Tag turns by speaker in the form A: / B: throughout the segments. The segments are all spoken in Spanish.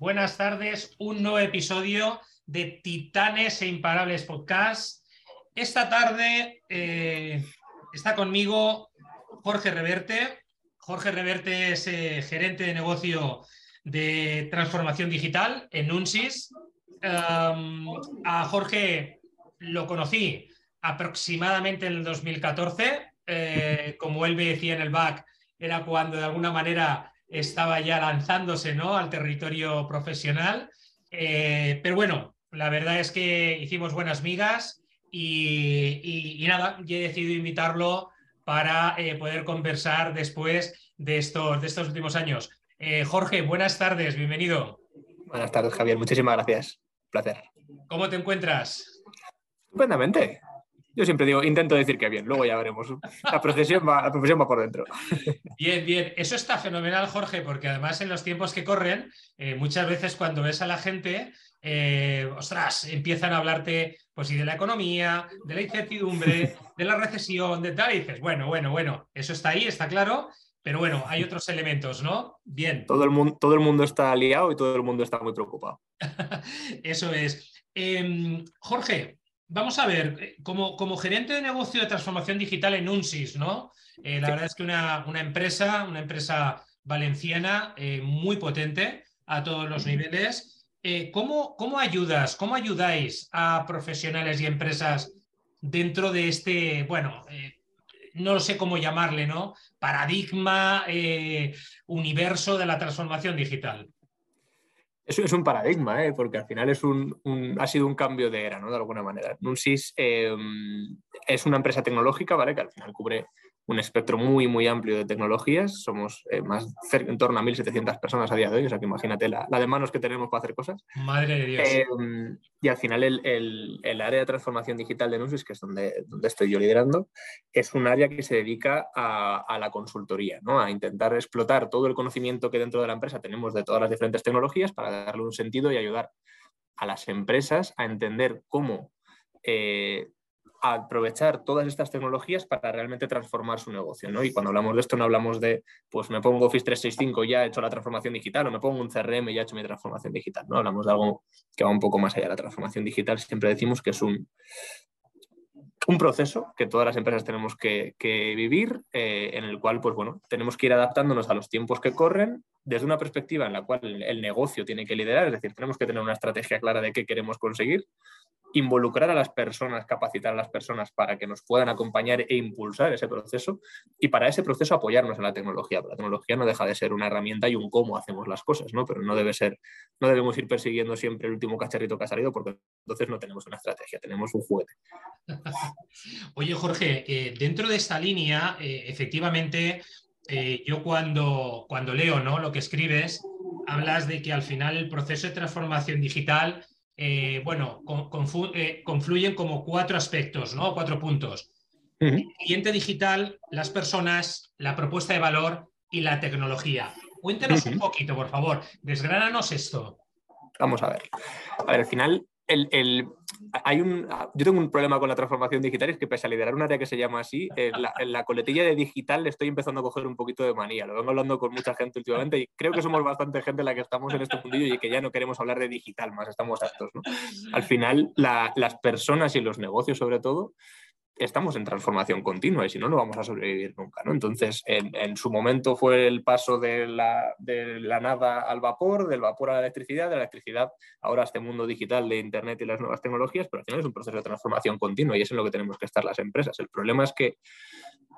A: buenas tardes. Un nuevo episodio de Titanes e Imparables Podcast. Esta tarde eh, está conmigo Jorge Reverte. Jorge Reverte es eh, gerente de negocio de transformación digital en Unsis. a Jorge lo conocí aproximadamente en el 2014. Eh, como él me decía en el back, era cuando de alguna manera estaba ya lanzándose ¿no? al territorio profesional. Eh, pero bueno, la verdad es que hicimos buenas migas y, nada, y he decidido invitarlo para eh, poder conversar después de estos, de estos últimos años. Eh, Jorge, buenas tardes, bienvenido.
B: Buenas tardes, Javier, muchísimas gracias. Un placer.
A: ¿Cómo te encuentras?
B: Estupendamente. Yo siempre digo, intento decir que bien, luego ya veremos. La profesión va, la profesión va por dentro.
A: Bien, bien. Eso está fenomenal, Jorge, porque además en los tiempos que corren, eh, muchas veces cuando ves a la gente, eh, ostras, empiezan a hablarte pues, y de la economía, de la incertidumbre, de la recesión, de tal, y dices, bueno, bueno, bueno, eso está ahí, está claro, pero bueno, hay otros elementos, ¿no? Bien.
B: Todo el mundo, todo el mundo está liado y todo el mundo está muy preocupado.
A: eso es. Em, Jorge, vamos a ver, eh, como, como, gerente de negocio de transformación digital en UNSIS, ¿no? Eh, la verdad es que una, una, empresa, una empresa valenciana eh, muy potente a todos los niveles. ¿cómo, ¿Cómo ayudas, cómo ayudáis a profesionales y empresas dentro de este, bueno, no sé cómo llamarle, ¿no? Paradigma, universo de la transformación digital.
B: Es un paradigma, ¿eh? porque al final es un, ha sido un cambio de era, ¿no? De alguna manera. Nunsis eh, es una empresa tecnológica, ¿vale? Que al final cubre un espectro muy, muy amplio de tecnologías. Somos eh, más en torno a 1.700 personas a día de hoy, o sea que imagínate la, de manos que tenemos para hacer cosas.
A: Madre de Dios.
B: Em, y al final el, el, área de transformación digital de Nusis, que es donde, donde estoy yo liderando, es un área que se dedica a, a, la consultoría, ¿no? a intentar explotar todo el conocimiento que dentro de la empresa tenemos de todas las diferentes tecnologías para darle un sentido y ayudar a las empresas a entender cómo eh, aprovechar todas estas tecnologías para realmente transformar su negocio. ¿no? Y cuando hablamos de esto no hablamos de, pues me pongo Office 365 y ya he hecho la transformación digital o me pongo un CRM y ya he hecho mi transformación digital. ¿no? Hablamos de algo que va un poco más allá. La transformación digital siempre decimos que es un, un proceso que todas las empresas tenemos que, vivir, eh, en el cual pues, bueno, tenemos que ir adaptándonos a los tiempos que corren desde una perspectiva en la cual el negocio tiene que liderar, es decir, tenemos que tener una estrategia clara de qué queremos conseguir involucrar a las personas, capacitar a las personas para que nos puedan acompañar e impulsar ese proceso y para ese proceso apoyarnos en la tecnología. La tecnología no deja de ser una herramienta y un cómo hacemos las cosas, ¿no? Pero no debe ser, no debemos ir persiguiendo siempre el último cacharrito que ha salido porque entonces no tenemos una estrategia, tenemos un juguete.
A: Oye, Jorge, eh, dentro de esta línea, eh, efectivamente, eh, yo cuando, cuando leo ¿no? lo que escribes, hablas de que al final el proceso de transformación digital eh, bueno, eh, confluyen como cuatro aspectos, ¿no? Cuatro puntos. El cliente digital, las personas, la propuesta de valor y la tecnología. Cuéntenos un poquito, por favor. Desgránanos esto.
B: Vamos a ver. A ver, al final el, hay un, yo tengo un problema con la transformación digital, es que pese a liderar un área que se llama así, en la, coletilla de digital le estoy empezando a coger un poquito de manía. Lo vengo hablando con mucha gente últimamente y creo que somos bastante gente la que estamos en este mundillo y que ya no queremos hablar de digital más, estamos hartos. Al final, las personas y los negocios sobre todo estamos en transformación continua y si no, no vamos a sobrevivir nunca. ¿no? Entonces, en, su momento fue el paso de la, de la, nada al vapor, del vapor a la electricidad, de la electricidad ahora a este mundo digital de Internet y las nuevas tecnologías, pero al final es un proceso de transformación continua y es en lo que tenemos que estar las empresas. El problema es que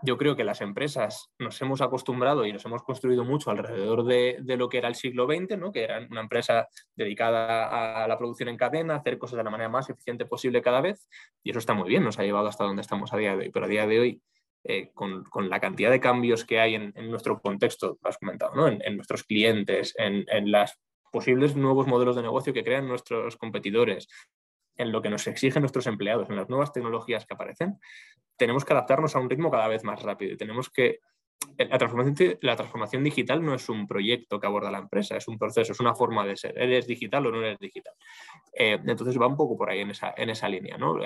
B: yo creo que las empresas nos hemos acostumbrado y nos hemos construido mucho alrededor de, lo que era el siglo XX, ¿no? que era una empresa dedicada a la producción en cadena, hacer cosas de la manera más eficiente posible cada vez, y eso está muy bien, nos ha llevado hasta donde estamos a día de hoy, pero a día de hoy, eh, con, la cantidad de cambios que hay en, nuestro contexto, lo has comentado, ¿no? en, nuestros clientes, en, en los posibles nuevos modelos de negocio que crean nuestros competidores, en lo que nos exigen nuestros empleados, en las nuevas tecnologías que aparecen, tenemos que adaptarnos a un ritmo cada vez más rápido tenemos que... La transformación, digital no es un proyecto que aborda la empresa, es un proceso, es una forma de ser. ¿Eres digital o no eres digital? Eh, entonces va un poco por ahí en esa, en esa línea. ¿no?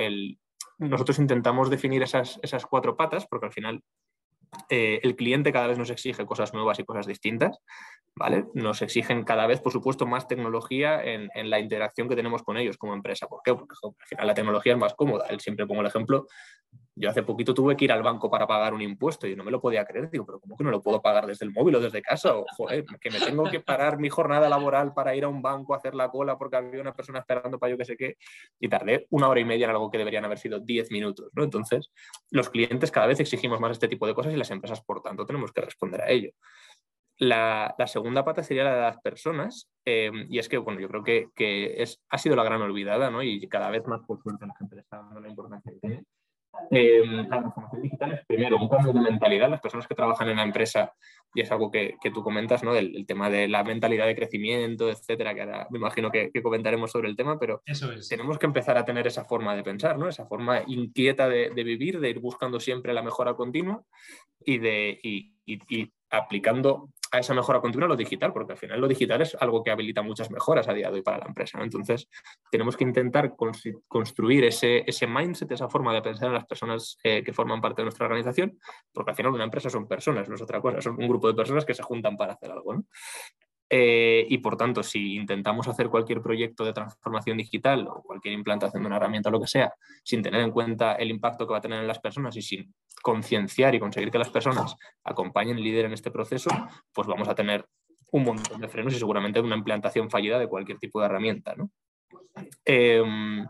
B: nosotros intentamos definir esas, esas cuatro patas porque al final eh, el cliente cada vez nos exige cosas nuevas y cosas distintas, ¿vale? Nos exigen cada vez, por supuesto, más tecnología en, la interacción que tenemos con ellos como empresa. ¿Por qué? Porque al final la tecnología es más cómoda. Él siempre pongo el ejemplo yo hace poquito tuve que ir al banco para pagar un impuesto y no me lo podía creer. Digo, pero ¿cómo que no lo puedo pagar desde el móvil o desde casa? O, joder, que me tengo que parar mi jornada laboral para ir a un banco a hacer la cola porque había una persona esperando para yo que sé qué. Y tardé una hora y media en algo que deberían haber sido diez minutos. ¿no? Entonces, los clientes cada vez exigimos más este tipo de cosas y las empresas, por tanto, tenemos que responder a ello. La, segunda pata sería la de las personas, eh, y es que, bueno, yo creo que, que, es, ha sido la gran olvidada, ¿no? Y cada vez más por suerte la gente le está dando la importancia que tiene eh, la transformación digital es primero un cambio de mentalidad. Las personas que trabajan en la empresa, y es algo que, que tú comentas, ¿no? El, tema de la mentalidad de crecimiento, etcétera, que ahora me imagino que, comentaremos sobre el tema, pero tenemos que empezar a tener esa forma de pensar, ¿no? Esa forma inquieta de, de vivir, de ir buscando siempre la mejora continua y de y, y aplicando a esa mejora continua lo digital, porque al final lo digital es algo que habilita muchas mejoras a día de hoy para la empresa. Entonces, tenemos que intentar construir ese, mindset, esa forma de pensar en las personas eh, que forman parte de nuestra organización, porque al final una empresa son personas, no es otra cosa, son un grupo de personas que se juntan para hacer algo. Eh, y por tanto, si intentamos hacer cualquier proyecto de transformación digital o cualquier implantación de una herramienta o lo que sea, sin tener en cuenta el impacto que va a tener en las personas y sin concienciar y conseguir que las personas acompañen y lideren este proceso, pues vamos a tener un montón de frenos y seguramente una implantación fallida de cualquier tipo de herramienta. Em,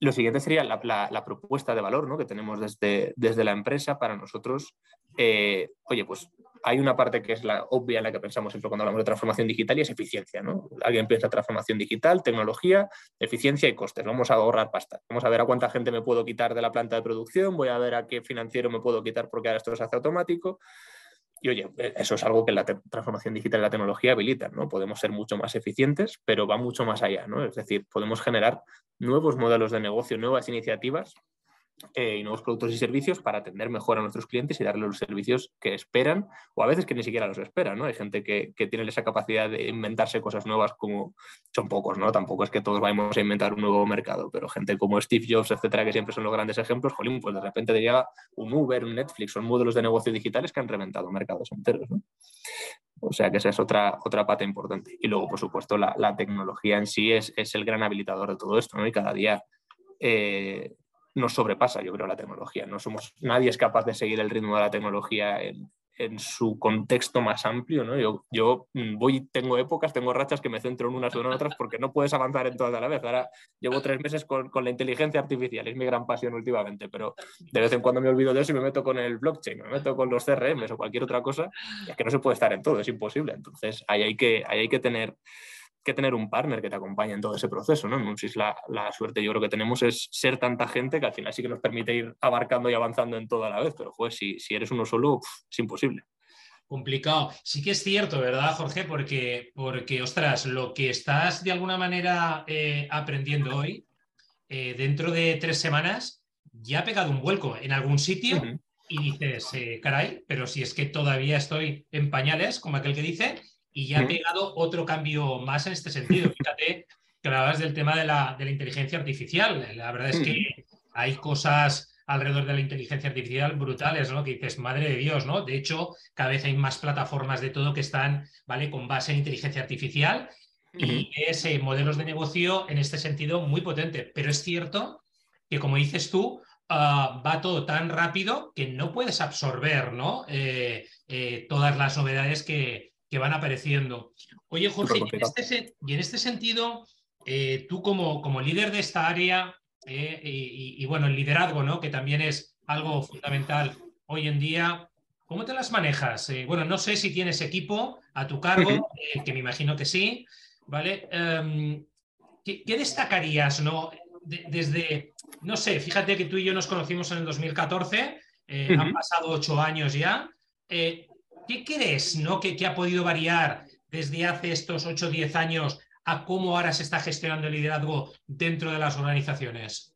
B: lo siguiente sería la, propuesta de valor ¿no? que tenemos desde, desde la empresa para nosotros. Eh, oye, pues hay una parte que es la obvia en la que pensamos siempre cuando hablamos de transformación digital y es eficiencia. ¿no? Alguien piensa transformación digital, tecnología, eficiencia y costes. Vamos a ahorrar pasta. Vamos a ver a cuánta gente me puedo quitar de la planta de producción, voy a ver a qué financiero me puedo quitar porque ahora esto se hace automático. Y oye, eso es algo que la transformación digital y la tecnología habilitan, ¿no? Podemos ser mucho más eficientes, pero va mucho más allá, ¿no? Es decir, podemos generar nuevos modelos de negocio, nuevas iniciativas eh, y nuevos productos y servicios para atender mejor a nuestros clientes y darles los servicios que esperan o a veces que ni siquiera los esperan. ¿no? Hay gente que, que, tiene esa capacidad de inventarse cosas nuevas como son pocos, ¿no? Tampoco es que todos vayamos a inventar un nuevo mercado, pero gente como Steve Jobs, etcétera, que siempre son los grandes ejemplos, jolín, pues de repente te llega un Uber, un Netflix, son modelos de negocio digitales que han reventado mercados enteros. O sea que esa es otra, otra pata importante. Y luego, por supuesto, la, la tecnología en sí es, es, el gran habilitador de todo esto, ¿no? Y cada día eh, nos sobrepasa, yo creo, la tecnología. No somos, nadie es capaz de seguir el ritmo de la tecnología en, su contexto más amplio. ¿no? Yo, yo, mm, voy, tengo épocas, tengo rachas que me centro en unas o en otras porque no puedes avanzar en todas a la vez. Ahora llevo tres meses con, con, la inteligencia artificial, es mi gran pasión últimamente, pero de vez en cuando me olvido de eso y me meto con el blockchain, me meto con los CRM o cualquier otra cosa. Es que no se puede estar en todo, es imposible. Entonces ahí hay que, ahí hay que tener que tener un partner que te acompañe en todo ese proceso. ¿no? En la, la, suerte yo creo que tenemos es ser tanta gente que al final sí que nos permite ir abarcando y avanzando en todo a la vez, pero pues si, si eres uno solo, es imposible.
A: Complicado. Sí que es cierto, ¿verdad, Jorge? Porque, porque ostras, lo que estás de alguna manera eh, aprendiendo hoy, eh, dentro de tres semanas, ya ha pegado un vuelco en algún sitio. Y dices, eh, caray, pero si es que todavía estoy en pañales, como aquel que dice, y ya ha pegado otro cambio más en este sentido. Fíjate que hablabas del tema de la, de la inteligencia artificial. La verdad es que hay cosas alrededor de la inteligencia artificial brutales, ¿no? Que dices, madre de Dios, ¿no? De hecho, cada vez hay más plataformas de todo que están, ¿vale? Con base en inteligencia artificial y es modelos de negocio en este sentido muy potente. Pero es cierto que, como dices tú, ah, va todo tan rápido que no puedes absorber, ¿no? Eh, eh, todas las novedades que, que van apareciendo. Oye, Jorge, y en este, y en este sentido, eh, tú como, como, líder de esta área eh, y, bueno, el liderazgo, ¿no? Que también es algo fundamental hoy en día. ¿Cómo te las manejas? Eh, bueno, no sé si tienes equipo a tu cargo, que me imagino que sí, ¿vale? Em, ¿qué, destacarías, no? desde, no sé, fíjate que tú y yo nos conocimos en el 2014, han pasado ocho años ya. ¿Qué crees ¿no? que, ha podido variar desde hace estos 8 o 10 años a cómo ahora se está gestionando el liderazgo dentro de las organizaciones?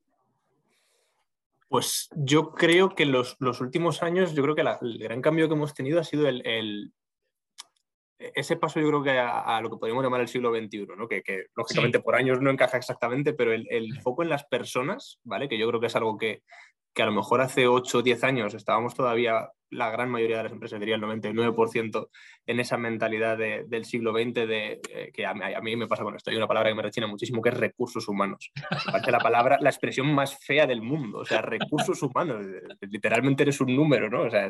B: Pues yo creo que los, los últimos años, yo creo que el gran cambio que hemos tenido ha sido el, ese paso, yo creo que a, lo que podríamos llamar el siglo XXI, ¿no? que, lógicamente por años no encaja exactamente, pero el, el, foco en las personas, ¿vale? que yo creo que es algo que, que a lo mejor hace 8 o 10 años estábamos todavía la gran mayoría de las empresas, diría el 99%, en esa mentalidad del siglo XX, de, eh, que a mí, me pasa con esto, hay una palabra que me rechina muchísimo, que es recursos humanos. Me parece la palabra, la expresión más fea del mundo, o sea, recursos humanos, literalmente eres un número, ¿no? O sea,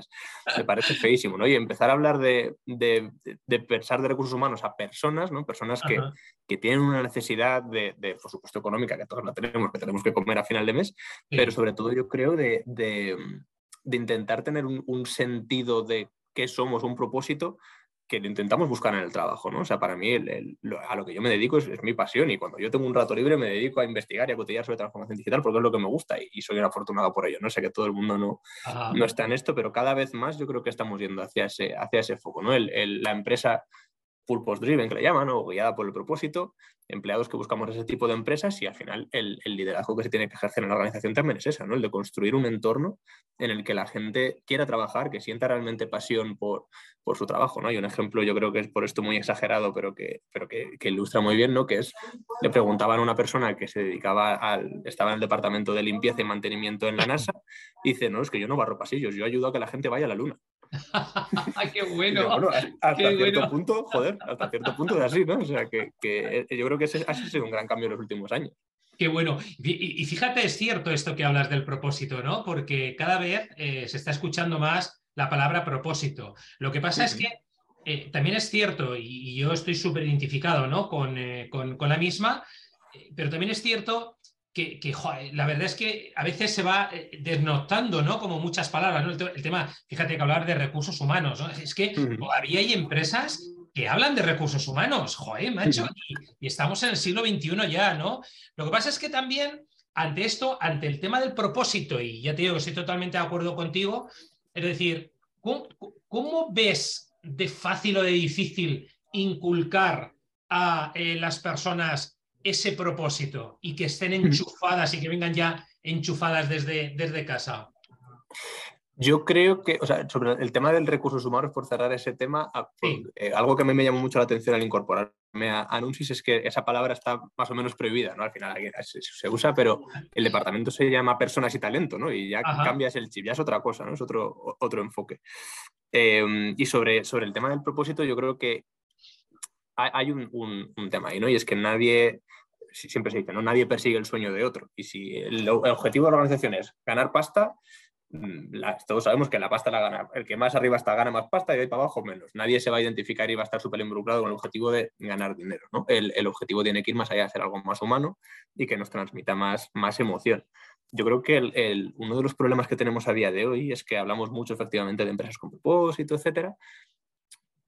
B: me parece feísimo, ¿no? Y empezar a hablar de, pensar de recursos humanos a personas, ¿no? Personas que, que tienen una necesidad de, por supuesto, económica, que todos la tenemos, que tenemos que comer a final de mes, pero sobre todo yo creo de, intentar tener un, sentido de qué somos, un propósito que lo intentamos buscar en el trabajo, ¿no? O sea, para mí a lo que yo me dedico es, mi pasión y cuando yo tengo un rato libre me dedico a investigar y a cotillar sobre transformación digital porque es lo que me gusta y, soy un afortunado por ello, ¿no? Sé que todo el mundo no, no está en esto, pero cada vez más yo creo que estamos yendo hacia ese, hacia ese foco, ¿no? la empresa purpose driven, que le llaman, o guiada por el propósito, empleados que buscamos ese tipo de empresas y al final el, liderazgo que se tiene que ejercer en la organización también es esa, ¿no? el de construir un entorno en el que la gente quiera trabajar, que sienta realmente pasión por, por su trabajo. ¿no? Hay un ejemplo, yo creo que es por esto muy exagerado, pero que, pero que, ilustra muy bien, ¿no? que es, le preguntaban a una persona que se dedicaba al, estaba en el departamento de limpieza y mantenimiento en la NASA, dice, no, es que yo no barro pasillos, yo ayudo a que la gente vaya a la luna.
A: ¡Qué bueno!
B: hasta cierto punto, joder, hasta cierto punto de así, ¿no? O sea, que, que yo creo que ese ha sido un gran cambio en los últimos años.
A: Qué bueno. Y, fíjate, es cierto esto que hablas del propósito, ¿no? Porque cada vez eh, se está escuchando más la palabra propósito. Lo que pasa es que eh, también es cierto, y, yo estoy súper identificado ¿no? con, eh, con, con, la misma, pero también es cierto que, la verdad es que a veces se va eh, desnotando, ¿no? Como muchas palabras, ¿no? El, tema, fíjate que hablar de recursos humanos, ¿no? Es que todavía hay empresas que hablan de recursos humanos, joder, macho, y, estamos en el siglo XXI ya, ¿no? Lo que pasa es que también ante esto, ante el tema del propósito, y ya te digo que estoy totalmente de acuerdo contigo, es decir, ¿cómo, ves de fácil o de difícil inculcar a eh, las personas ese propósito y que estén enchufadas y que vengan ya enchufadas desde, desde casa?
B: Yo creo que, o sea, sobre el tema del recursos humanos, por cerrar ese tema, eh, algo que a mí me llamó mucho la atención al incorporarme a Anuncis es que esa palabra está más o menos prohibida, ¿no? Al final se, usa, pero el departamento se llama personas y talento, ¿no? Y ya cambias el chip, ya es otra cosa, ¿no? Es otro, otro enfoque. Em, y sobre, sobre el tema del propósito, yo creo que hay, un, un, tema ahí, ¿no? Y es que nadie, siempre se dice, ¿no? Nadie persigue el sueño de otro. Y si el, objetivo de la organización es ganar pasta, mm, todos sabemos que la pasta la gana. El que más arriba está gana más pasta y de ahí para abajo menos. Nadie se va a identificar y va a estar súper involucrado con el objetivo de ganar dinero. ¿no? El, objetivo tiene que ir más allá de ser algo más humano y que nos transmita más, más emoción. Yo creo que el, uno de los problemas que tenemos a día de hoy es que hablamos mucho efectivamente de empresas con propósito, etcétera,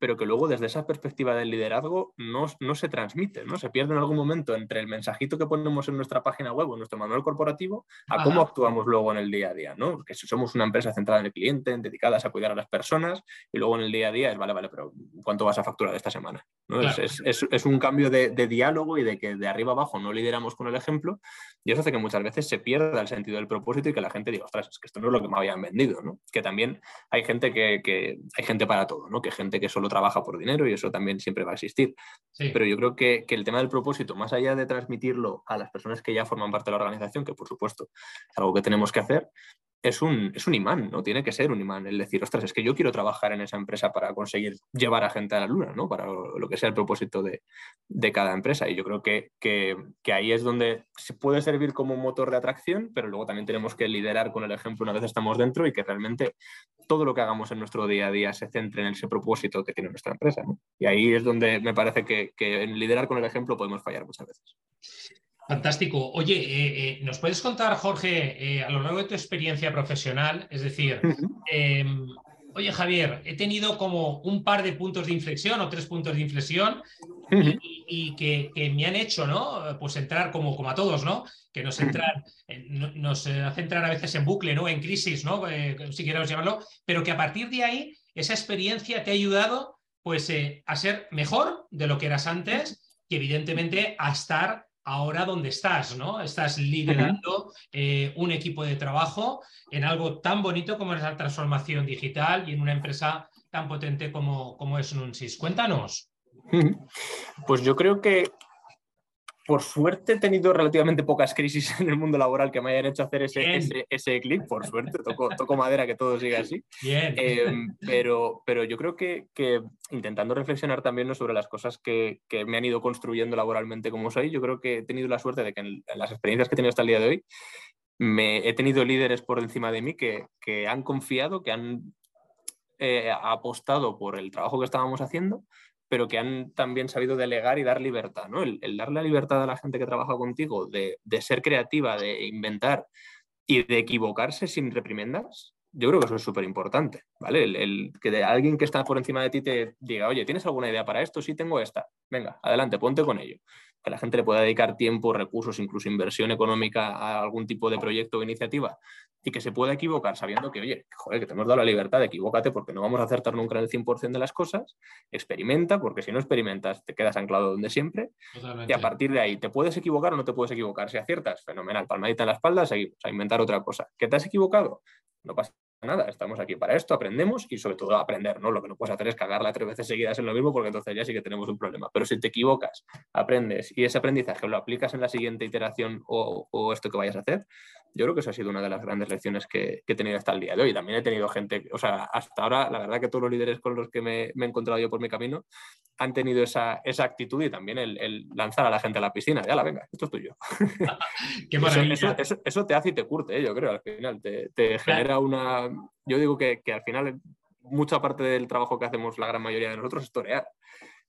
B: pero que luego desde esa perspectiva del liderazgo no, no, se transmite, ¿no? Se pierde en algún momento entre el mensajito que ponemos en nuestra página web o en nuestro manual corporativo a cómo actuamos luego en el día a día, ¿no? Que si somos una empresa centrada en el cliente, dedicadas a cuidar a las personas y luego en el día a día es, vale, vale, pero ¿cuánto vas a facturar esta semana? ¿No? Es, es, es, un cambio de, de, diálogo y de que de arriba abajo no lideramos con el ejemplo y eso hace que muchas veces se pierda el sentido del propósito y que la gente diga, ostras, es que esto no es lo que me habían vendido, ¿no? Que también hay gente que, que hay gente para todo, ¿no? Que gente que solo trabaja por dinero y eso también siempre va a existir. Pero yo creo que, que, el tema del propósito, más allá de transmitirlo a las personas que ya forman parte de la organización, que por supuesto es algo que tenemos que hacer, es un, es un imán, ¿no? Tiene que ser un imán. El decir, ostras, es que yo quiero trabajar en esa empresa para conseguir llevar a gente a la luna, ¿no? Para lo que sea el propósito de, de cada empresa. Y yo creo que, que, que, ahí es donde se puede servir como motor de atracción, pero luego también tenemos que liderar con el ejemplo una vez estamos dentro y que realmente todo lo que hagamos en nuestro día a día se centre en ese propósito que tiene nuestra empresa. Y ahí es donde me parece que, que en liderar con el ejemplo podemos fallar muchas veces.
A: Fantástico. Oye, eh, eh, ¿nos puedes contar, Jorge, eh, a lo largo de tu experiencia profesional? Es decir, em, oye, Javier, he tenido como un par de puntos de inflexión o tres puntos de inflexión y, que, me han hecho, ¿no? Pues entrar como, como a todos, ¿no? Que nos entran, nos hace entrar a veces en bucle, ¿no? En crisis, ¿no? si queremos llamarlo, pero que a partir de ahí, esa experiencia te ha ayudado, pues, a ser mejor de lo que eras antes, que evidentemente a estar ahora donde estás, ¿no? Estás liderando eh, un equipo de trabajo en algo tan bonito como es la transformación digital y en una empresa tan potente como, como es Nunsis. Cuéntanos.
B: Pues yo creo que por suerte he tenido relativamente pocas crisis en el mundo laboral que me hayan hecho hacer ese, ese, clic, por suerte, toco, madera que todo siga así.
A: Bien.
B: Em, pero, pero yo creo que, intentando reflexionar también sobre las cosas que, me han ido construyendo laboralmente como soy, yo creo que he tenido la suerte de que en, las experiencias que he tenido hasta el día de hoy, me, he tenido líderes por encima de mí que, han confiado, que han eh, apostado por el trabajo que estábamos haciendo pero que han también sabido delegar y dar libertad, ¿no? El, darle la libertad a la gente que trabaja contigo de, ser creativa, de inventar y de equivocarse sin reprimendas, yo creo que eso es súper importante, ¿vale? El, que alguien que está por encima de ti te diga, oye, ¿tienes alguna idea para esto? Sí, tengo esta. Venga, adelante, ponte con ello. Que la gente le pueda dedicar tiempo, recursos, incluso inversión económica a algún tipo de proyecto o iniciativa y que se pueda equivocar sabiendo que, oye, joder, que te hemos dado la libertad, equivócate porque no vamos a acertar nunca en el 100% de las cosas, experimenta, porque si no experimentas te quedas anclado donde siempre, y a partir de ahí, ¿te puedes equivocar o no te puedes equivocar? Si aciertas, fenomenal, palmadita en la espalda, seguimos a inventar otra cosa. ¿Que te has equivocado? No pasa nada, estamos aquí para esto, aprendemos y sobre todo aprender, ¿no? Lo que no puedes hacer es cagarla tres veces seguidas en lo mismo porque entonces ya sí que tenemos un problema. Pero si te equivocas, aprendes y ese aprendizaje lo aplicas en la siguiente iteración o, o esto que vayas a hacer, yo creo que eso ha sido una de las grandes lecciones que, he tenido hasta el día de hoy. También he tenido gente, o sea, hasta ahora, la verdad que todos los líderes con los que me, he encontrado yo por mi camino han tenido esa, actitud y también el, lanzar a la gente a la piscina. Ya la venga, esto es tuyo.
A: Qué maravilla.
B: Eso, te hace y te curte, ¿eh? yo creo, al final. Te, genera una. Yo digo que, que al final mucha parte del trabajo que hacemos la gran mayoría de nosotros es torear.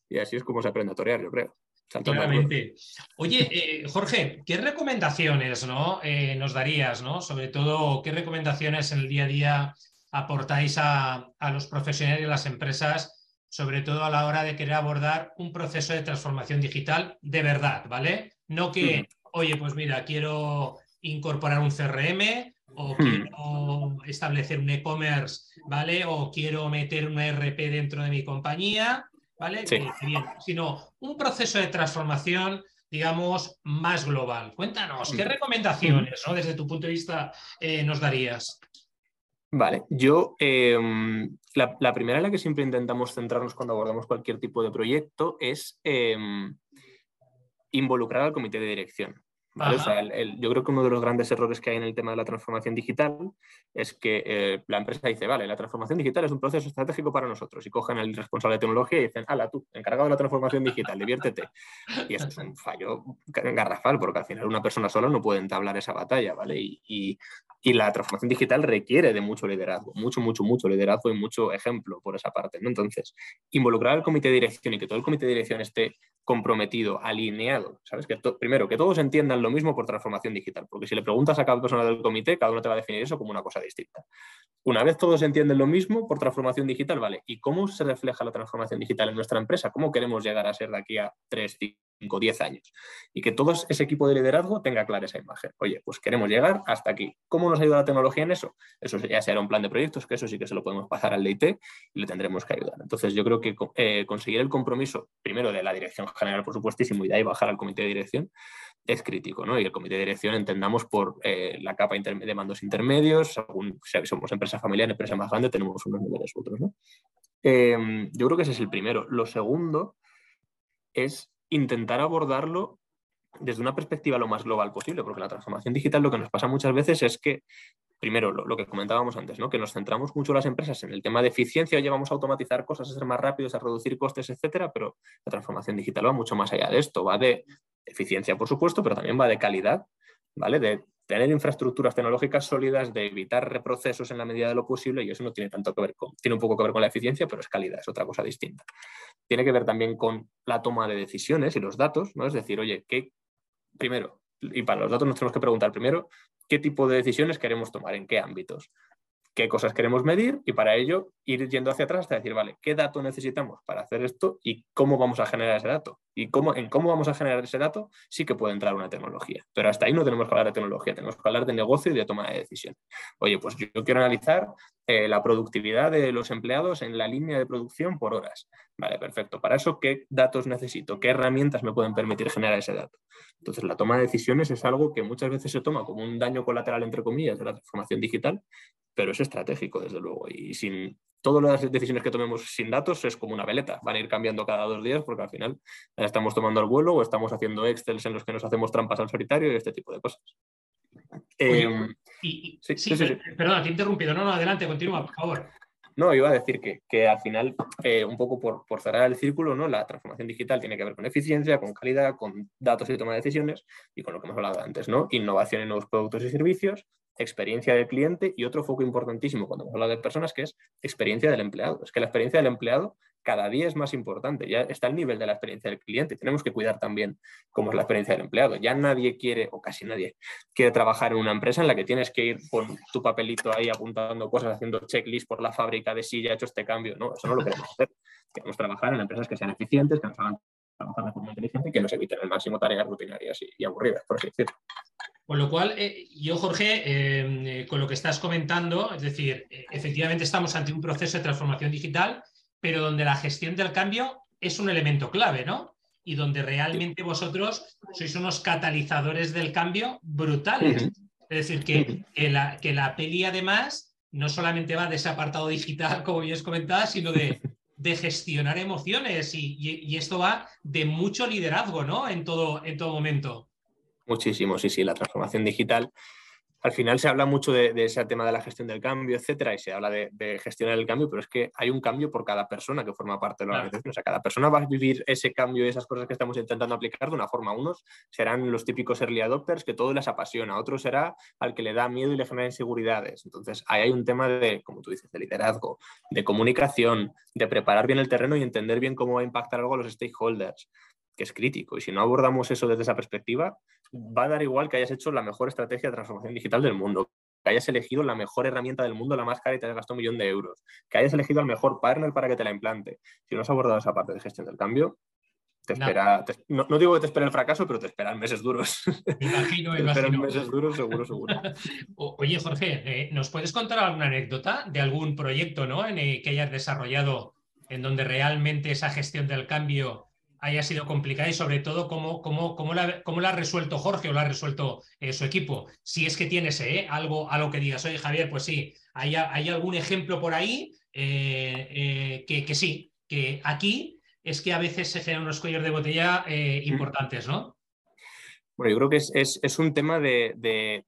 B: Y así es como se aprende a torear, yo creo.
A: Claramente. Oye, eh, Jorge, ¿qué recomendaciones ¿no? Eh, nos darías, ¿no? Sobre todo, ¿qué recomendaciones en el día a día aportáis a, los profesionales y a las empresas, sobre todo a la hora de querer abordar un proceso de transformación digital de verdad, ¿vale? No que, oye, pues mira, quiero incorporar un CRM o quiero establecer un e-commerce, ¿vale? O quiero meter un ERP dentro de mi compañía ¿vale? sino un proceso de transformación, digamos, más global. Cuéntanos, ¿qué mm. recomendaciones, ¿no? desde tu punto de vista, eh, nos darías?
B: Vale, yo em, la, primera en la que siempre intentamos centrarnos cuando abordamos cualquier tipo de proyecto es em, involucrar al comité de dirección yo creo que uno de los grandes errores que hay en el tema de la transformación digital es que eh, la empresa dice, vale, la transformación digital es un proceso estratégico para nosotros y cogen al responsable de tecnología y dicen, ala, tú, encargado de la transformación digital, diviértete. Y eso es un fallo garrafal porque al final una persona sola no puede entablar esa batalla, ¿vale? Y, y, la transformación digital requiere de mucho liderazgo, mucho, mucho, mucho liderazgo y mucho ejemplo por esa parte, ¿no? Entonces, involucrar al comité de dirección y que todo el comité de dirección esté comprometido, alineado, ¿sabes? Que primero, que todos entiendan lo mismo por transformación digital, porque si le preguntas a cada persona del comité, cada uno te va a definir eso como una cosa distinta. Una vez todos entienden lo mismo por transformación digital, ¿vale? ¿Y cómo se refleja la transformación digital en nuestra empresa? ¿Cómo queremos llegar a ser de aquí a 3, 5, 10 años? Y que todo ese equipo de liderazgo tenga clara esa imagen. Oye, pues queremos llegar hasta aquí. ¿Cómo nos ayuda la tecnología en eso? Eso ya será un plan de proyectos, que eso sí que se lo podemos pasar al DIT y le tendremos que ayudar. Entonces, yo creo que eh, conseguir el compromiso, primero de la dirección general, por supuestísimo, y de ahí bajar al comité de dirección, es crítico, ¿no? Y el comité de dirección entendamos por eh, la capa de mandos intermedios, según si somos empresa familiar, empresa más grande, tenemos unos niveles otros, ¿no? Em, yo creo que ese es el primero. Lo segundo es intentar abordarlo desde una perspectiva lo más global posible, porque la transformación digital lo que nos pasa muchas veces es que, primero, lo, que comentábamos antes, ¿no? que nos centramos mucho las empresas en el tema de eficiencia, oye, vamos a automatizar cosas, a ser más rápidos, a reducir costes, etcétera, pero la transformación digital va mucho más allá de esto, va de eficiencia, por supuesto, pero también va de calidad, ¿vale? De tener infraestructuras tecnológicas sólidas, de evitar reprocesos en la medida de lo posible, y eso no tiene tanto que ver con, tiene un poco que ver con la eficiencia, pero es calidad, es otra cosa distinta. Tiene que ver también con la toma de decisiones y los datos, ¿no? Es decir, oye, ¿qué, primero, y para los datos nos tenemos que preguntar primero, ¿qué tipo de decisiones queremos tomar? ¿En qué ámbitos? qué cosas queremos medir y para ello ir yendo hacia atrás hasta decir, vale, ¿qué dato necesitamos para hacer esto y cómo vamos a generar ese dato? Y cómo, en cómo vamos a generar ese dato sí que puede entrar una tecnología. Pero hasta ahí no tenemos que hablar de tecnología, tenemos que hablar de negocio y de toma de decisión. Oye, pues yo quiero analizar eh, la productividad de los empleados en la línea de producción por horas. Vale, perfecto. Para eso, ¿qué datos necesito? ¿Qué herramientas me pueden permitir generar ese dato? Entonces, la toma de decisiones es algo que muchas veces se toma como un daño colateral, entre comillas, de la transformación digital, pero es estratégico, desde luego. Y sin, todas las decisiones que tomemos sin datos es como una veleta, van a ir cambiando cada dos días porque al final estamos tomando el vuelo o estamos haciendo excels en los que nos hacemos trampas al solitario y este tipo de cosas.
A: Em, sí, sí, sí, perdona, te he interrumpido. No, no, adelante, continúa, por favor.
B: No, iba a decir que, al final, eh, un poco por, cerrar el círculo, ¿no? la transformación digital tiene que ver con eficiencia, con calidad, con datos y toma de decisiones y con lo que hemos hablado antes, ¿no? Innovación en nuevos productos y servicios, experiencia del cliente y otro foco importantísimo cuando hemos hablado de personas que es experiencia del empleado. Es que la experiencia del empleado cada día es más importante, ya está al nivel de la experiencia del cliente. Tenemos que cuidar también cómo es la experiencia del empleado. Ya nadie quiere, o casi nadie, quiere trabajar en una empresa en la que tienes que ir con tu papelito ahí apuntando cosas, haciendo checklist por la fábrica de si ya ha hecho este cambio. No, eso no lo queremos hacer. Queremos trabajar en empresas que sean eficientes, que nos hagan trabajar de forma inteligente y que nos eviten el máximo tareas rutinarias y, aburridas, por así decirlo.
A: Con lo cual, eh, yo, Jorge, eh, con lo que estás comentando, es decir, eh, efectivamente estamos ante un proceso de transformación digital, pero donde la gestión del cambio es un elemento clave, ¿no? Y donde realmente vosotros sois unos catalizadores del cambio brutales. Es decir, que, la, que la peli además no solamente va de ese apartado digital, como bien comentado, sino de, de gestionar emociones y, y, esto va de mucho liderazgo, ¿no? En todo, en todo momento.
B: Muchísimo, sí, sí, la transformación digital. Al final se habla mucho de, ese tema de la gestión del cambio, etcétera, y se habla de, gestionar el cambio, pero es que hay un cambio por cada persona que forma parte de la organización. O sea, cada persona va a vivir ese cambio y esas cosas que estamos intentando aplicar de una forma. Unos serán los típicos early adopters que todo les apasiona, otro será al que le da miedo y le genera inseguridades. Entonces, ahí hay un tema de, como tú dices, de liderazgo, de comunicación, de preparar bien el terreno y entender bien cómo va a impactar algo a los stakeholders que es crítico. Y si no abordamos eso desde esa perspectiva, va a dar igual que hayas hecho la mejor estrategia de transformación digital del mundo, que hayas elegido la mejor herramienta del mundo, la más cara y te hayas gastado un millón de euros, que hayas elegido al mejor partner para que te la implante. Si no has abordado esa parte de gestión del cambio, te espera, no. digo que te espera el fracaso, pero te esperan meses duros.
A: Imagino, te
B: esperan meses duros, seguro, seguro.
A: Oye, Jorge, eh, ¿nos puedes contar alguna anécdota de algún proyecto ¿no? en que hayas desarrollado en donde realmente esa gestión del cambio haya sido complicada y sobre todo cómo, cómo, cómo, la, cómo la, ha resuelto Jorge o la ha resuelto eh, su equipo. Si es que tienes eh, algo, algo que digas, oye Javier, pues sí, hay, hay algún ejemplo por ahí eh, que, sí, que aquí es que a veces se generan unos cuellos de botella mm. importantes, ¿no?
B: Bueno, yo creo que es, un tema de,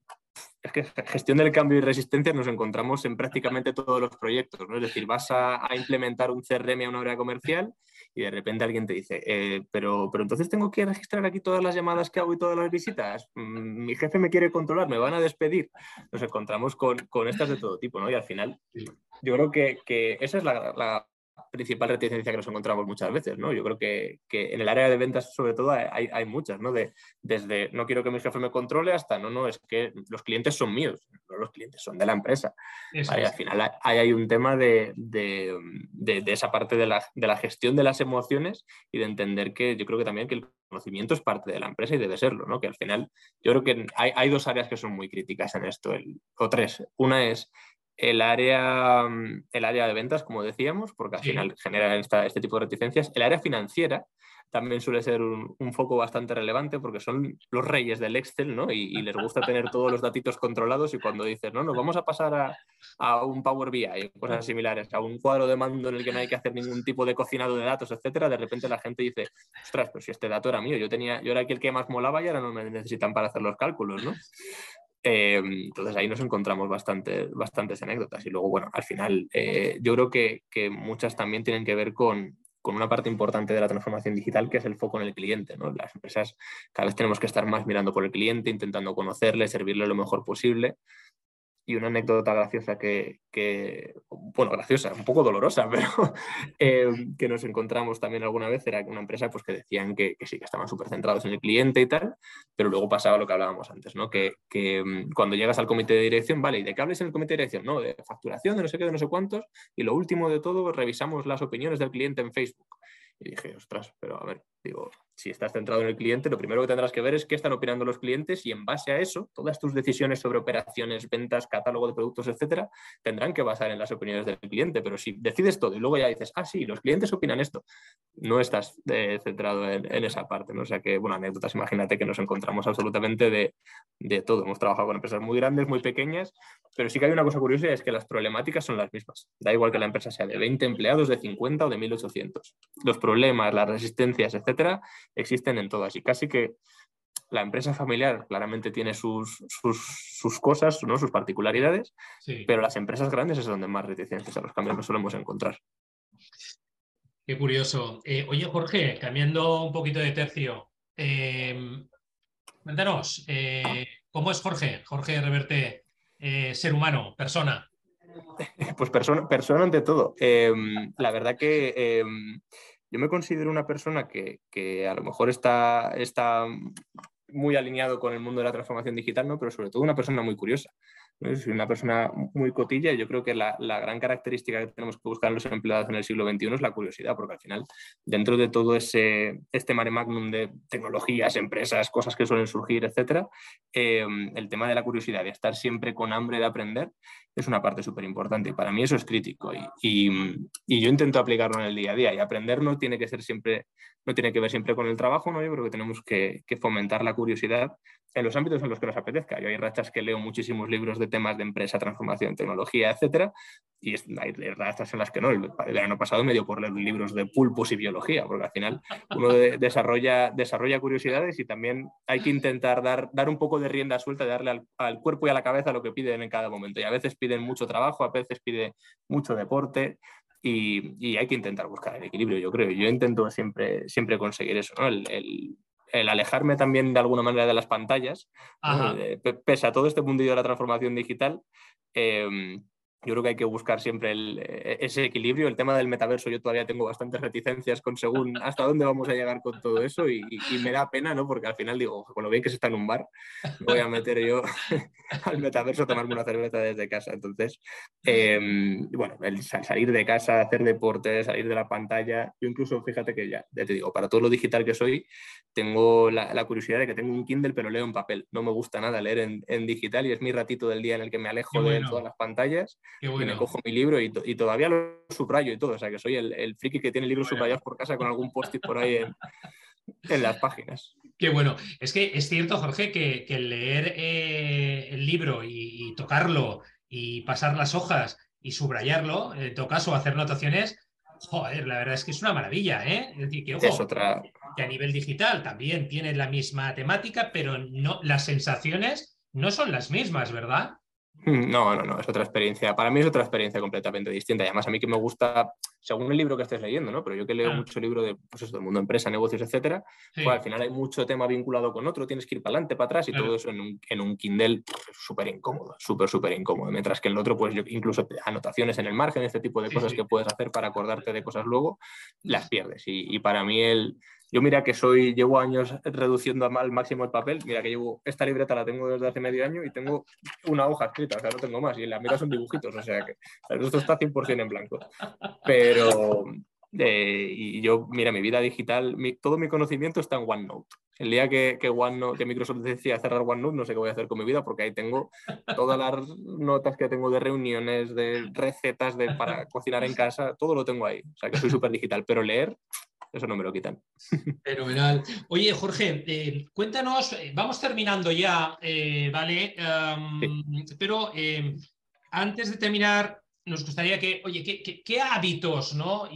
B: es que gestión del cambio y resistencia nos encontramos en prácticamente todos los proyectos, ¿no? Es decir, vas a, a implementar un CRM a una área comercial y de repente alguien te dice, eh, pero, pero entonces tengo que registrar aquí todas las llamadas que hago y todas las visitas. Mm, mi jefe me quiere controlar, me van a despedir. Nos encontramos con, con estas de todo tipo, ¿no? Y al final, yo creo que, que esa es la, principal reticencia que nos encontramos muchas veces, ¿no? Yo creo que, en el área de ventas, sobre todo, hay, hay, muchas, ¿no? De, desde no quiero que mi jefe me controle hasta no, no, es que los clientes son míos, no los clientes son de la empresa. Al final hay, hay, un tema de, de, de, esa parte de la, de la, gestión de las emociones y de entender que yo creo que también que el conocimiento es parte de la empresa y debe serlo, ¿no? Que al final yo creo que hay, hay dos áreas que son muy críticas en esto, el, o tres. Una es el área, mm, el área de ventas, como decíamos, porque al final genera este tipo de reticencias. El área financiera también suele ser un, foco bastante relevante porque son los reyes del Excel, ¿no? Y, les gusta tener todos los datitos controlados y cuando dices, no, nos vamos a pasar a, un Power BI y cosas similares, a un cuadro de mando en el que no hay que hacer ningún tipo de cocinado de datos, etcétera, de repente la gente dice, ostras, pues si este dato era mío, yo tenía, yo era el que más molaba y ahora no me necesitan para hacer los cálculos, ¿no? Em, entonces ahí nos encontramos bastante, bastantes anécdotas y luego, bueno, al final eh, yo creo que, que, muchas también tienen que ver con, con, una parte importante de la transformación digital que es el foco en el cliente. ¿no? Las empresas cada vez tenemos que estar más mirando por el cliente, intentando conocerle, servirle lo mejor posible y una anécdota graciosa que, bueno, graciosa, un poco dolorosa, pero eh, que nos encontramos también alguna vez era una empresa pues, que decían que, sí, que estaban súper centrados en el cliente y tal, pero luego pasaba lo que hablábamos antes, ¿no? Que, mm, cuando llegas al comité de dirección, vale, ¿y de qué hables en el comité de dirección? No, de facturación, de no sé qué, de no sé cuántos, y lo último de todo, revisamos las opiniones del cliente en Facebook. Y dije, ostras, pero a ver, Digo, si estás centrado en el cliente, lo primero que tendrás que ver es qué están opinando los clientes y en base a eso, todas tus decisiones sobre operaciones, ventas, catálogo de productos, etcétera, tendrán que basar en las opiniones del cliente. Pero si decides todo y luego ya dices, ah, sí, los clientes opinan esto, no estás eh, centrado en, esa parte. ¿no? O sea que, bueno, anécdotas, imagínate que nos encontramos absolutamente de, de todo. Hemos trabajado con empresas muy grandes, muy pequeñas, pero sí que hay una cosa curiosa es que las problemáticas son las mismas. Da igual que la empresa sea de 20 empleados, de 50 o de 1800. Los problemas, las resistencias, etcétera, existen en todas y casi que la empresa familiar claramente tiene sus, sus, cosas, ¿no? sus particularidades, pero las empresas grandes es donde más reticencias a los cambios nos solemos encontrar.
A: Qué curioso. Eh, oye, Jorge, cambiando un poquito de tercio, eh, cuéntanos, eh, ¿cómo es Jorge? Jorge Reverte, ser humano, persona.
B: Pues persona, persona ante todo. la verdad que yo me considero una persona que, a lo mejor está, está muy alineado con el mundo de la transformación digital, ¿no? pero sobre todo una persona muy curiosa. Soy una persona muy cotilla y yo creo que la, gran característica que tenemos que buscar en los empleados en el siglo XXI es la curiosidad, porque al final, dentro de todo ese, este mare magnum de tecnologías, empresas, cosas que suelen surgir, etcétera, eh, el tema de la curiosidad y estar siempre con hambre de aprender es una parte súper importante y para mí eso es crítico y, yo intento aplicarlo en el día a día y aprender no tiene que ser siempre, no tiene que ver siempre con el trabajo, ¿no? yo creo que tenemos que, que fomentar la curiosidad en los ámbitos en los que nos apetezca. Yo hay rachas que leo muchísimos libros de temas de empresa, transformación, tecnología, etcétera, y hay rachas en las que no. El, año pasado me dio por leer libros de pulpos y biología, porque al final uno desarrolla, desarrolla curiosidades y también hay que intentar dar, dar un poco de rienda suelta, darle al, cuerpo y a la cabeza lo que piden en cada momento. Y a veces piden mucho trabajo, a veces pide mucho deporte, y, hay que intentar buscar el equilibrio, yo creo. Yo intento siempre, siempre conseguir eso, ¿no? el, el alejarme también de alguna manera de las pantallas, pese a todo este mundillo de la transformación digital, em, yo creo que hay que buscar siempre e, ese equilibrio. El tema del metaverso, yo todavía tengo bastantes reticencias con según hasta dónde vamos a llegar con todo eso y, me da pena, ¿no? Porque al final digo, con lo bien que se está en un bar, voy a meter yo al metaverso a tomarme una cerveza desde casa. Entonces, em, bueno, el salir de casa, hacer deporte, salir de la pantalla, yo incluso, fíjate que ya, ya te digo, para todo lo digital que soy, tengo la, curiosidad de que tengo un Kindle, pero leo en papel. No me gusta nada leer en, digital y es mi ratito del día en el que me alejo de todas las pantallas y me cojo mi libro y, todavía lo subrayo y todo. O sea, que soy el, friki que tiene libros subrayados por casa con algún post-it por ahí en, las páginas.
A: Qué bueno. Es que es cierto, Jorge, que, leer eh, el libro y, tocarlo y pasar las hojas y subrayarlo, en todo caso, hacer notaciones, joder, la verdad es que es una maravilla, ¿eh? Es decir, que,
B: es otra...
A: que a nivel digital también tiene la misma temática, pero no, las sensaciones no son las mismas, ¿verdad?
B: Mm, no, no, no, es otra experiencia. Para mí es otra experiencia completamente distinta. Y además a mí que me gusta, según el libro que estés leyendo, ¿no? Pero yo que leo mucho libro de, pues eso, del mundo empresa, negocios, etcétera, pues al final hay mucho tema vinculado con otro, tienes que ir para adelante, para atrás y todo eso en un, en un Kindle súper incómodo, súper, súper incómodo. Mientras que en el otro, pues yo incluso anotaciones en el margen, este tipo de cosas que puedes hacer para acordarte de cosas luego, las pierdes. y para mí el, yo mira que soy, llevo años reduciendo al máximo el papel, mira que llevo, esta libreta la tengo desde hace medio año y tengo una hoja escrita, o sea, no tengo más, y en la mitad son dibujitos, o sea que el resto está 100% en blanco. Pero, eh, y yo, mira, mi vida digital, todo mi conocimiento está en OneNote. El día que, que, OneNote, que Microsoft decía cerrar OneNote, no sé qué voy a hacer con mi vida, porque ahí tengo todas las notas que tengo de reuniones, de recetas de, para cocinar en casa, todo lo tengo ahí. O sea, que soy súper digital, pero leer, eso no me lo quitan.
A: Fenomenal. Oye, Jorge, eh, cuéntanos, eh, vamos terminando ya, eh, ¿vale? Pero antes de terminar, nos gustaría que, oye, ¿qué, hábitos ¿no?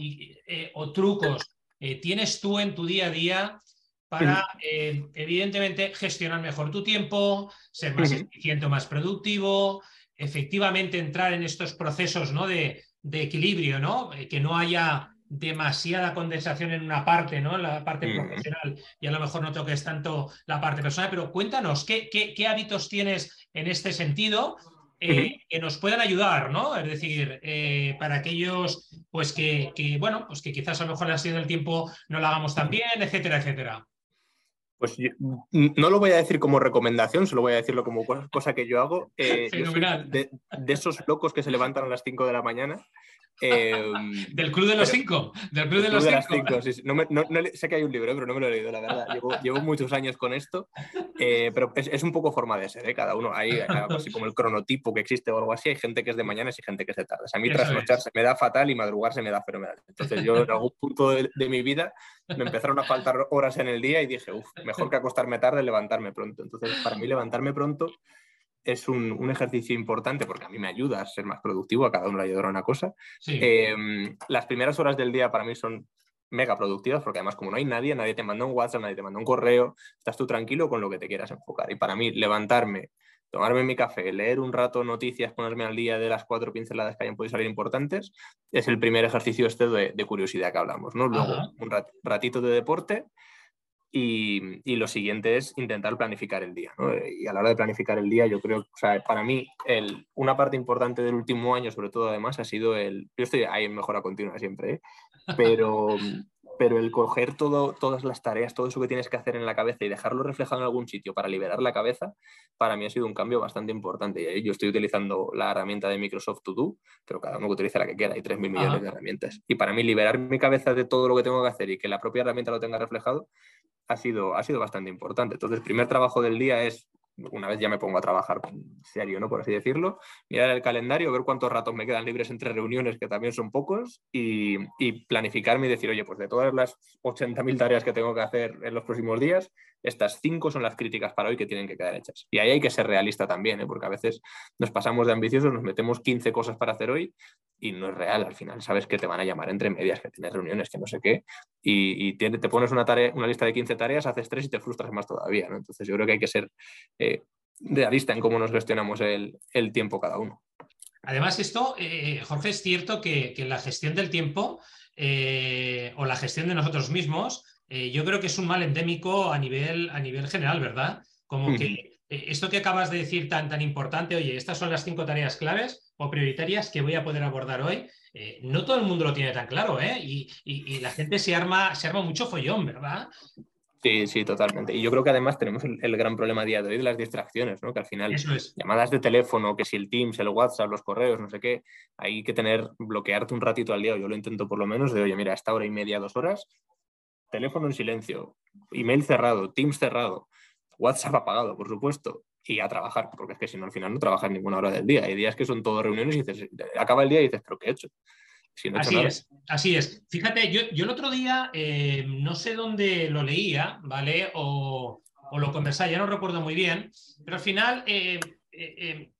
A: o trucos tienes tú en tu día a día para, evidentemente, gestionar mejor tu tiempo, ser más eficiente o más productivo, efectivamente entrar en estos procesos ¿no? de, de equilibrio, ¿no? que no haya demasiada condensación en una parte, ¿no? En la parte profesional y a lo mejor no toques tanto la parte personal, pero cuéntanos, ¿qué, qué, hábitos tienes en este sentido eh, que nos puedan ayudar, ¿no? Es decir, eh, para aquellos, pues que, que, bueno, pues que quizás a lo mejor sido el tiempo no lo hagamos tan bien, etcétera, etcétera.
B: Pues no lo voy a decir como recomendación, solo voy a decirlo como cosa que yo hago. Eh, de esos locos que se levantan a las 5 de la mañana
A: Em, del Club de los Cinco. Del Club de los
B: cinco. sé que hay un libro, pero no me lo he leído, la verdad. Llevo, muchos años con esto, eh, pero es, un poco forma de ser, ¿eh? cada uno. Hay así como el cronotipo que existe o algo así. Hay gente que es de mañana y gente que es de tarde. A mí trasnochar se me da fatal y madrugar se me da fenomenal. Entonces yo en algún punto de, mi vida me empezaron a faltar horas en el día y dije, uff, mejor que acostarme tarde, levantarme pronto. Entonces para mí levantarme pronto es un, ejercicio importante porque a mí me ayuda a ser más productivo, a cada uno le ayudará una cosa. Em, las primeras horas del día para mí son mega productivas porque además como no hay nadie, nadie te manda un WhatsApp, nadie te manda un correo, estás tú tranquilo con lo que te quieras enfocar. Y para mí levantarme, tomarme mi café, leer un rato noticias, ponerme al día de las cuatro pinceladas que hayan podido salir importantes, es el primer ejercicio este de, curiosidad que hablamos. ¿no? Luego un ratito de deporte y, lo siguiente es intentar planificar el día. Y a la hora de planificar el día, yo creo, o sea, para mí, el, una parte importante del último año, sobre todo además, ha sido el. Yo estoy ahí en mejora continua siempre, ¿eh? pero, pero el coger todo, todas las tareas, todo eso que tienes que hacer en la cabeza y dejarlo reflejado en algún sitio para liberar la cabeza, para mí ha sido un cambio bastante importante. Yo estoy utilizando la herramienta de Microsoft To Do, pero cada uno utiliza la que quiera, hay 3.000 millones de herramientas. Y para mí, liberar mi cabeza de todo lo que tengo que hacer y que la propia herramienta lo tenga reflejado, ha sido, ha sido bastante importante. Entonces, el primer trabajo del día es, una vez ya me pongo a trabajar serio, ¿no? Por así decirlo, mirar el calendario, ver cuántos ratos me quedan libres entre reuniones, que también son pocos, y, y planificarme y decir, oye, pues de todas las 80.000 tareas que tengo que hacer en los próximos días, estas cinco son las críticas para hoy que tienen que quedar hechas. Y ahí hay que ser realista también, ¿eh? porque a veces nos pasamos de ambiciosos, nos metemos 15 cosas para hacer hoy y no es real al final. Sabes que te van a llamar entre medias, que tienes reuniones, que no sé qué, y, te, pones una, tarea, una lista de 15 tareas, haces tres y te frustras más todavía. Entonces yo creo que hay que ser eh, realista en cómo nos gestionamos el, tiempo cada uno.
A: Además, esto, eh, Jorge, es cierto que, la gestión del tiempo o la gestión de nosotros mismos eh, yo creo que es un mal endémico a nivel, a nivel general, ¿verdad? Como que eh, esto que acabas de decir tan, tan importante, oye, estas son las cinco tareas claves o prioritarias que voy a poder abordar hoy, eh, no todo el mundo lo tiene tan claro, ¿eh? Y, la gente se arma, se arma mucho follón, ¿verdad?
B: Sí, sí, totalmente. Y yo creo que además tenemos el, gran problema a día de hoy de las distracciones, ¿no? Que al final, llamadas de teléfono, que si el Teams, el WhatsApp, los correos, no sé qué, hay que tener, bloquearte un ratito al día, yo lo intento por lo menos, de oye, mira, esta hora y media, dos horas, teléfono en silencio, email cerrado, Teams cerrado, WhatsApp apagado, por supuesto, y a trabajar, porque es que si no, al final no trabajas ninguna hora del día. Hay días que son todo reuniones y dices, acaba el día y dices, ¿pero qué he hecho?
A: así es, así es. Fíjate, yo, el otro día eh, no sé dónde lo leía, ¿vale? O, lo conversaba, ya no recuerdo muy bien, pero al final eh, eh,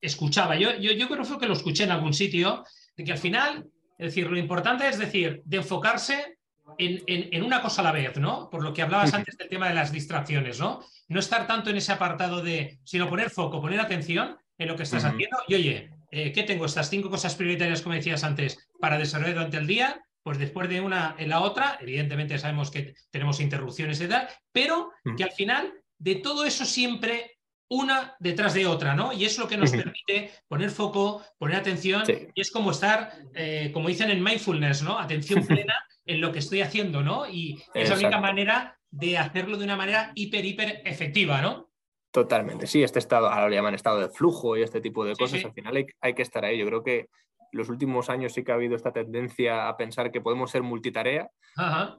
A: escuchaba, yo, yo, yo creo que lo escuché en algún sitio, de que al final, es decir, lo importante es decir, de enfocarse en, una cosa a la vez, ¿no? Por lo que hablabas antes del tema de las distracciones, ¿no? No estar tanto en ese apartado de, sino poner foco, poner atención en lo que estás haciendo. Y oye, eh, ¿qué tengo? Estas cinco cosas prioritarias, como decías antes, para desarrollar durante el día. Pues después de una en la otra, evidentemente sabemos que tenemos interrupciones y tal, pero que al final de todo eso siempre una detrás de otra, ¿no? Y es lo que nos permite poner foco, poner atención, y es como estar, eh, como dicen en mindfulness, ¿no? Atención plena en lo que estoy haciendo, ¿no? Y es la única manera de hacerlo de una manera hiper, hiper efectiva, ¿no?
B: Totalmente, sí, este estado, ahora lo llaman estado de flujo y este tipo de cosas, al final hay, hay, que estar ahí. Yo creo que los últimos años sí que ha habido esta tendencia a pensar que podemos ser multitarea.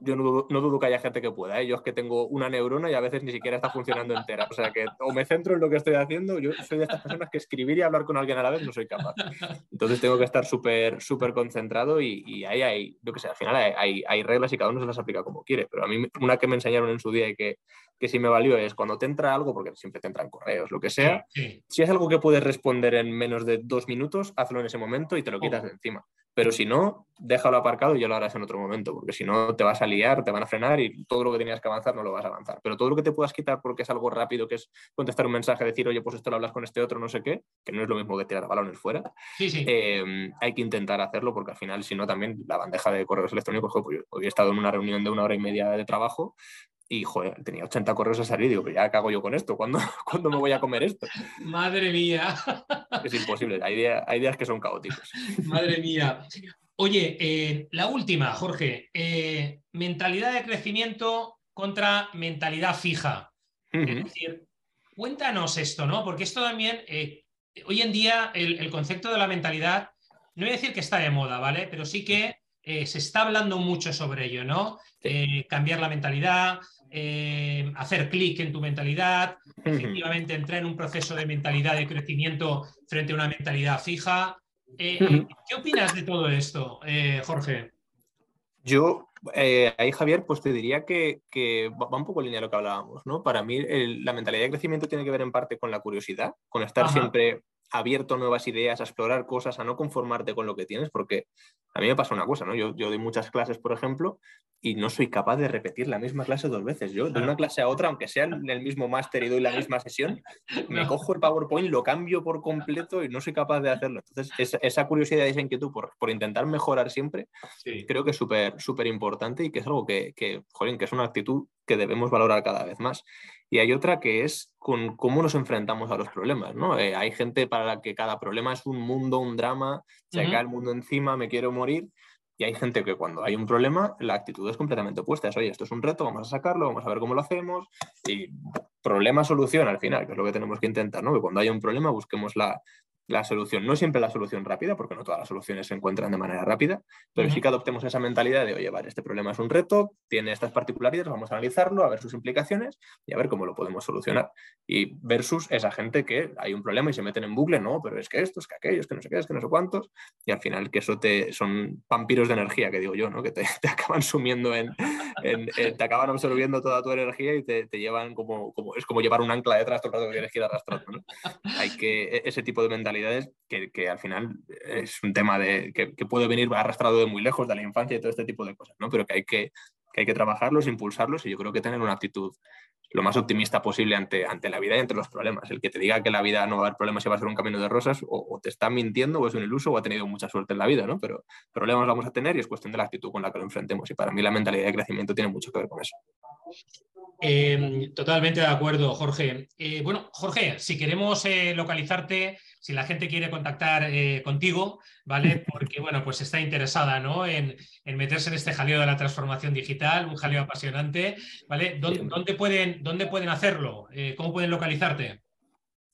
B: Yo no dudo, que haya gente que pueda. ¿eh? Yo es que tengo una neurona y a veces ni siquiera está funcionando entera. O sea que o me centro en lo que estoy haciendo, yo soy de estas personas que escribir y hablar con alguien a la vez no soy capaz. Entonces tengo que estar súper, súper concentrado y, ahí hay, yo que sé, al final hay, hay, reglas y cada uno se las aplica como quiere. Pero a mí una que me enseñaron en su día y que, que sí me valió es cuando te entra algo, porque siempre te entran correos, lo que sea, si es algo que puedes responder en menos de dos minutos, hazlo en ese momento y te lo quitas de encima. Pero si no, déjalo aparcado y ya lo harás en otro momento, porque si no te vas a liar, te van a frenar y todo lo que tenías que avanzar no lo vas a avanzar. Pero todo lo que te puedas quitar porque es algo rápido, que es contestar un mensaje, decir, oye, pues esto lo hablas con este otro, no sé qué, que no es lo mismo que tirar balones fuera, eh, hay que intentar hacerlo porque al final, si no, también la bandeja de correos electrónicos, pues hoy he estado en una reunión de una hora y media de trabajo y joder, tenía 80 correos a salir. Digo, pero ya cago yo con esto. ¿Cuándo, ¿Cuándo, me voy a comer esto?
A: Madre mía.
B: Es imposible. Hay, días, que son caóticos.
A: Madre mía. Oye, eh, la última, Jorge. Eh, mentalidad de crecimiento contra mentalidad fija. Es decir, cuéntanos esto, ¿no? Porque esto también, eh, hoy en día el, concepto de la mentalidad, no voy a decir que está de moda, ¿vale? Pero sí que se está hablando mucho sobre ello, ¿no? Cambiar la mentalidad, eh, hacer clic en tu mentalidad, efectivamente entrar en un proceso de mentalidad de crecimiento frente a una mentalidad fija. ¿Qué opinas de todo esto, Jorge?
B: Yo, ahí Javier, pues te diría que, va un poco en línea lo que hablábamos, ¿no? Para mí la mentalidad de crecimiento tiene que ver en parte con la curiosidad, con estar siempre abierto a nuevas ideas, a explorar cosas, a no conformarte con lo que tienes, porque a mí me pasa una cosa, ¿no? Yo, yo doy muchas clases, por ejemplo, y no soy capaz de repetir la misma clase dos veces. Yo de una clase a otra, aunque sea en el mismo máster y doy la misma sesión, me cojo el PowerPoint, lo cambio por completo y no soy capaz de hacerlo. Entonces, esa curiosidad y esa inquietud por, por intentar mejorar siempre, creo que es súper súper importante y que es algo que, que, joder, que es una actitud que debemos valorar cada vez más. Y hay otra que es con cómo nos enfrentamos a los problemas, ¿no? Eh, hay gente para la que cada problema es un mundo, un drama, se cae el mundo encima, me quiero morir. Y hay gente que cuando hay un problema, la actitud es completamente opuesta. Es, oye, esto es un reto, vamos a sacarlo, vamos a ver cómo lo hacemos. Y problema-solución al final, que es lo que tenemos que intentar, ¿no? Que cuando haya un problema busquemos la, la solución. No siempre la solución rápida, porque no todas las soluciones se encuentran de manera rápida, pero sí que adoptemos esa mentalidad de, oye, vale, este problema es un reto, tiene estas particularidades, vamos a analizarlo, a ver sus implicaciones y a ver cómo lo podemos solucionar. Y versus esa gente que hay un problema y se meten en bucle, no, pero es que esto, es que aquello, es que no sé qué, es que no sé cuántos, y al final que eso te son vampiros de energía, que digo yo, ¿no? Que te, acaban sumiendo en, te acaban absorbiendo toda tu energía y te, llevan como, como, es como llevar un ancla detrás todo el rato que tienes que ir arrastrando, ¿no? Hay que, e, ese tipo de mentalidad que, al final es un tema de, que, puede venir arrastrado de muy lejos de la infancia y todo este tipo de cosas, ¿no? pero que hay que, que hay que trabajarlos, impulsarlos y yo creo que tener una actitud lo más optimista posible ante, ante la vida y ante los problemas. El que te diga que la vida no va a haber problemas y va a ser un camino de rosas, o, te está mintiendo, o es un iluso, o ha tenido mucha suerte en la vida, ¿no? Pero problemas vamos a tener y es cuestión de la actitud con la que lo enfrentemos. Y para mí la mentalidad de crecimiento tiene mucho que ver con eso.
A: Em, totalmente de acuerdo, Jorge. Eh, bueno, Jorge, si queremos eh, localizarte, si la gente quiere contactar eh, contigo, ¿vale? Porque, bueno, pues está interesada, ¿no? En, meterse en este jaleo de la transformación digital, un jaleo apasionante, ¿vale? ¿Dónde, pueden, dónde pueden hacerlo? ¿Cómo pueden localizarte?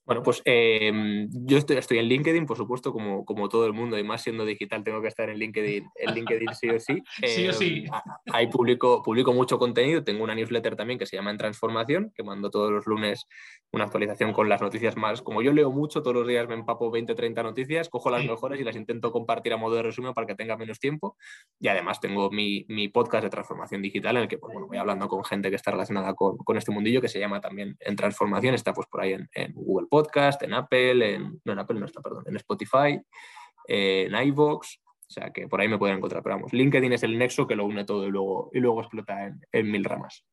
B: Bueno, pues em, yo estoy, estoy, en LinkedIn, por supuesto, como, como todo el mundo, y más siendo digital tengo que estar en LinkedIn, en LinkedIn sí o sí.
A: sí o sí.
B: Em, ahí publico, publico mucho contenido, tengo una newsletter también que se llama En Transformación, que mando todos los lunes una actualización con las noticias más. Como yo leo mucho, todos los días me empapo 20, 30 noticias, cojo las mejores y las intento compartir a modo de resumen para que tenga menos tiempo. Y además tengo mi, mi podcast de transformación digital en el que pues, bueno, voy hablando con gente que está relacionada con, con, este mundillo, que se llama también En Transformación, está pues por ahí en, en Google Podcast, en Apple, en, no en Apple no está, perdón, en Spotify, en iVoox, o sea que por ahí me pueden encontrar. Pero vamos, LinkedIn es el nexo que lo une todo y luego, y luego explota en, en mil ramas.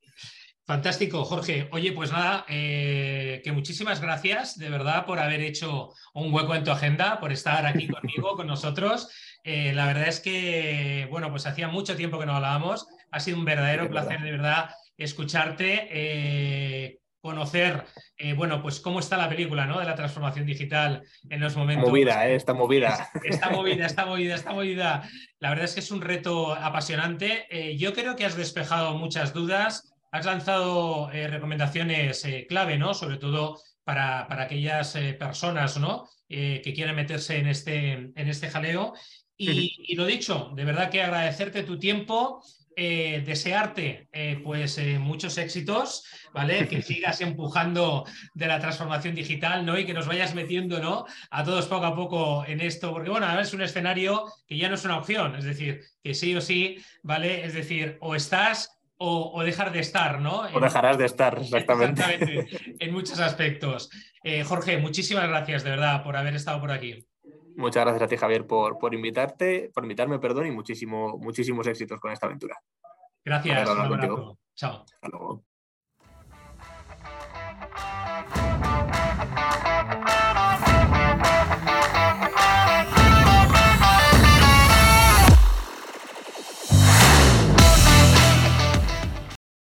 A: Fantástico, Jorge. Oye, pues nada, eh, que muchísimas gracias de verdad por haber hecho un hueco en tu agenda, por estar aquí conmigo, con nosotros. Eh, la verdad es que, bueno, pues hacía mucho tiempo que no hablábamos. Ha sido un verdadero placer, de verdad, escucharte. Eh, conocer, eh, bueno, pues cómo está la película, ¿no? De la transformación digital en los momentos.
B: Movida, ¿eh? Está movida.
A: Está movida, está movida, está movida. La verdad es que es un reto apasionante. Eh, yo creo que has despejado muchas dudas, has lanzado recomendaciones clave, ¿no? Sobre todo para, para aquellas personas, ¿no? que quieren meterse en este, en este jaleo. Y, y, lo dicho, de verdad que agradecerte tu tiempo, eh, desearte eh, pues eh, muchos éxitos, ¿vale? Que sigas empujando de la transformación digital, ¿no? Y que nos vayas metiendo, ¿no? A todos poco a poco en esto, porque bueno, es un escenario que ya no es una opción, es decir, que sí o sí, ¿vale? Es decir, o estás o, dejar de estar, ¿no?
B: O dejarás de estar, exactamente.
A: Exactamente, en muchos aspectos. Jorge, muchísimas gracias de verdad por haber estado por aquí.
B: Muchas gracias a ti, Javier, por, por invitarte, por invitarme, perdón, y muchísimo, muchísimos éxitos con esta aventura.
A: Gracias. Chao.
B: Hasta luego.